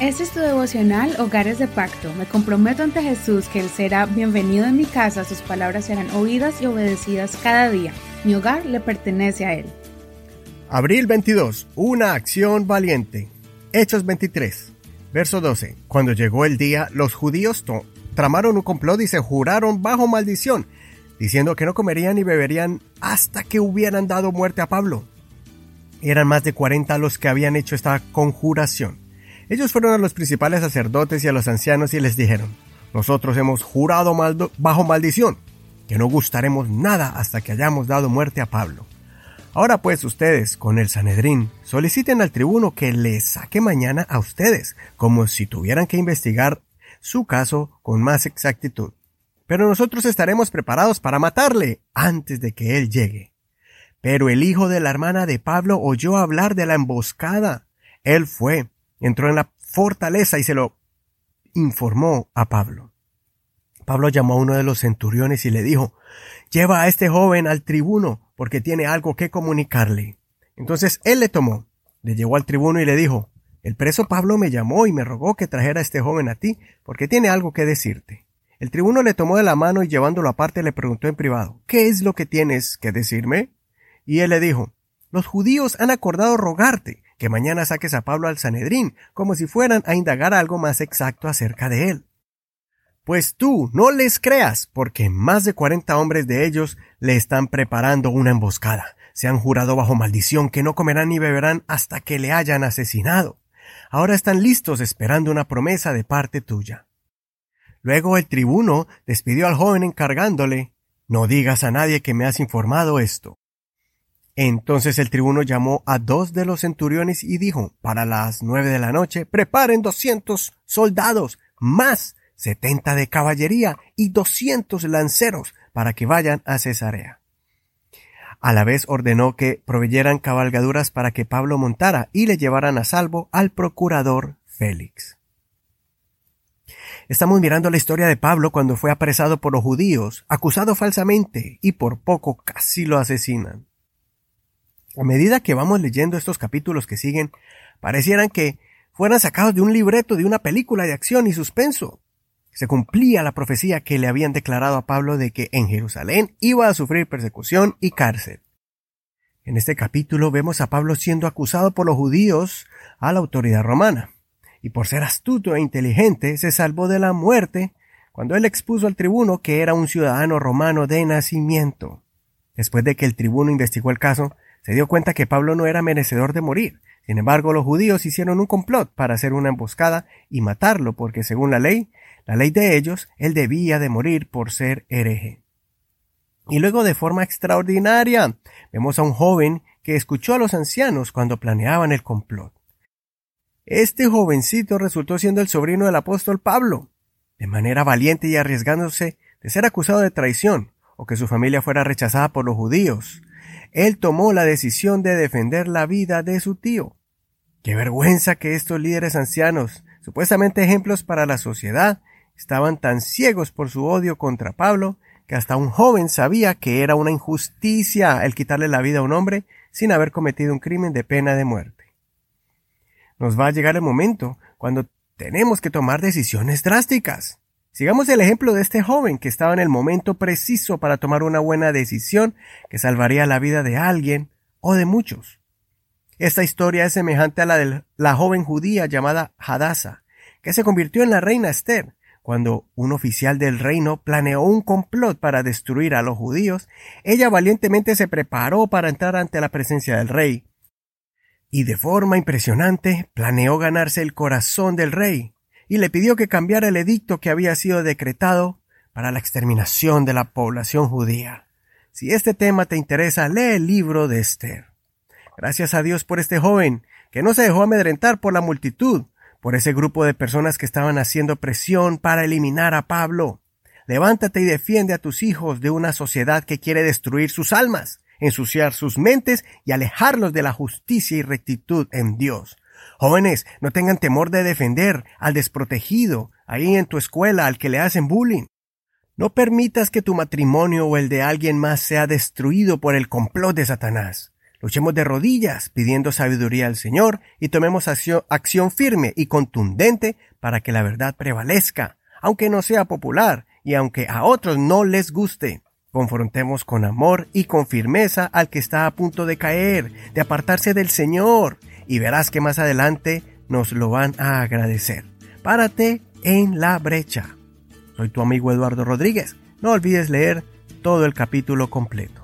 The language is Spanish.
Este es tu devocional Hogares de Pacto. Me comprometo ante Jesús que Él será bienvenido en mi casa, sus palabras serán oídas y obedecidas cada día. Mi hogar le pertenece a Él. Abril 22. Una acción valiente. Hechos 23. Verso 12. Cuando llegó el día, los judíos tramaron un complot y se juraron bajo maldición, diciendo que no comerían ni beberían hasta que hubieran dado muerte a Pablo. Eran más de 40 los que habían hecho esta conjuración. Ellos fueron a los principales sacerdotes y a los ancianos y les dijeron, nosotros hemos jurado bajo maldición, que no gustaremos nada hasta que hayamos dado muerte a Pablo. Ahora pues ustedes, con el Sanedrín, soliciten al tribuno que les saque mañana a ustedes, como si tuvieran que investigar su caso con más exactitud. Pero nosotros estaremos preparados para matarle antes de que él llegue. Pero el hijo de la hermana de Pablo oyó hablar de la emboscada. Él fue, entró en la fortaleza y se lo informó a Pablo. Pablo llamó a uno de los centuriones y le dijo, Lleva a este joven al tribuno, porque tiene algo que comunicarle. Entonces él le tomó, le llevó al tribuno y le dijo, El preso Pablo me llamó y me rogó que trajera a este joven a ti, porque tiene algo que decirte. El tribuno le tomó de la mano y llevándolo aparte le preguntó en privado, ¿Qué es lo que tienes que decirme? Y él le dijo, Los judíos han acordado rogarte que mañana saques a Pablo al Sanedrín, como si fueran a indagar algo más exacto acerca de él. Pues tú no les creas, porque más de cuarenta hombres de ellos le están preparando una emboscada. Se han jurado bajo maldición que no comerán ni beberán hasta que le hayan asesinado. Ahora están listos esperando una promesa de parte tuya. Luego el tribuno despidió al joven encargándole No digas a nadie que me has informado esto. Entonces el tribuno llamó a dos de los centuriones y dijo, para las nueve de la noche, preparen doscientos soldados, más setenta de caballería y doscientos lanceros para que vayan a Cesarea. A la vez ordenó que proveyeran cabalgaduras para que Pablo montara y le llevaran a salvo al procurador Félix. Estamos mirando la historia de Pablo cuando fue apresado por los judíos, acusado falsamente y por poco casi lo asesinan. A medida que vamos leyendo estos capítulos que siguen, parecieran que fueran sacados de un libreto de una película de acción y suspenso. Se cumplía la profecía que le habían declarado a Pablo de que en Jerusalén iba a sufrir persecución y cárcel. En este capítulo vemos a Pablo siendo acusado por los judíos a la autoridad romana, y por ser astuto e inteligente se salvó de la muerte cuando él expuso al tribuno que era un ciudadano romano de nacimiento. Después de que el tribuno investigó el caso, se dio cuenta que Pablo no era merecedor de morir. Sin embargo, los judíos hicieron un complot para hacer una emboscada y matarlo, porque según la ley, la ley de ellos, él debía de morir por ser hereje. Y luego de forma extraordinaria, vemos a un joven que escuchó a los ancianos cuando planeaban el complot. Este jovencito resultó siendo el sobrino del apóstol Pablo. De manera valiente y arriesgándose de ser acusado de traición, o que su familia fuera rechazada por los judíos, él tomó la decisión de defender la vida de su tío. Qué vergüenza que estos líderes ancianos, supuestamente ejemplos para la sociedad, estaban tan ciegos por su odio contra Pablo que hasta un joven sabía que era una injusticia el quitarle la vida a un hombre sin haber cometido un crimen de pena de muerte. Nos va a llegar el momento cuando tenemos que tomar decisiones drásticas. Sigamos el ejemplo de este joven que estaba en el momento preciso para tomar una buena decisión que salvaría la vida de alguien o de muchos. Esta historia es semejante a la de la joven judía llamada Hadassah, que se convirtió en la reina Esther, cuando un oficial del reino planeó un complot para destruir a los judíos, ella valientemente se preparó para entrar ante la presencia del rey. Y de forma impresionante planeó ganarse el corazón del rey, y le pidió que cambiara el edicto que había sido decretado para la exterminación de la población judía. Si este tema te interesa, lee el libro de Esther. Gracias a Dios por este joven, que no se dejó amedrentar por la multitud, por ese grupo de personas que estaban haciendo presión para eliminar a Pablo. Levántate y defiende a tus hijos de una sociedad que quiere destruir sus almas, ensuciar sus mentes y alejarlos de la justicia y rectitud en Dios. Jóvenes, no tengan temor de defender al desprotegido, ahí en tu escuela, al que le hacen bullying. No permitas que tu matrimonio o el de alguien más sea destruido por el complot de Satanás. Luchemos de rodillas pidiendo sabiduría al Señor y tomemos acción, acción, firme y contundente para que la verdad prevalezca, aunque no sea popular y aunque a otros no les guste. Confrontemos con amor y con firmeza al que está a punto de caer, de apartarse del Señor, y verás que más adelante nos lo van a agradecer. Párate en la brecha. Soy tu amigo Eduardo Rodríguez. No olvides leer todo el capítulo completo.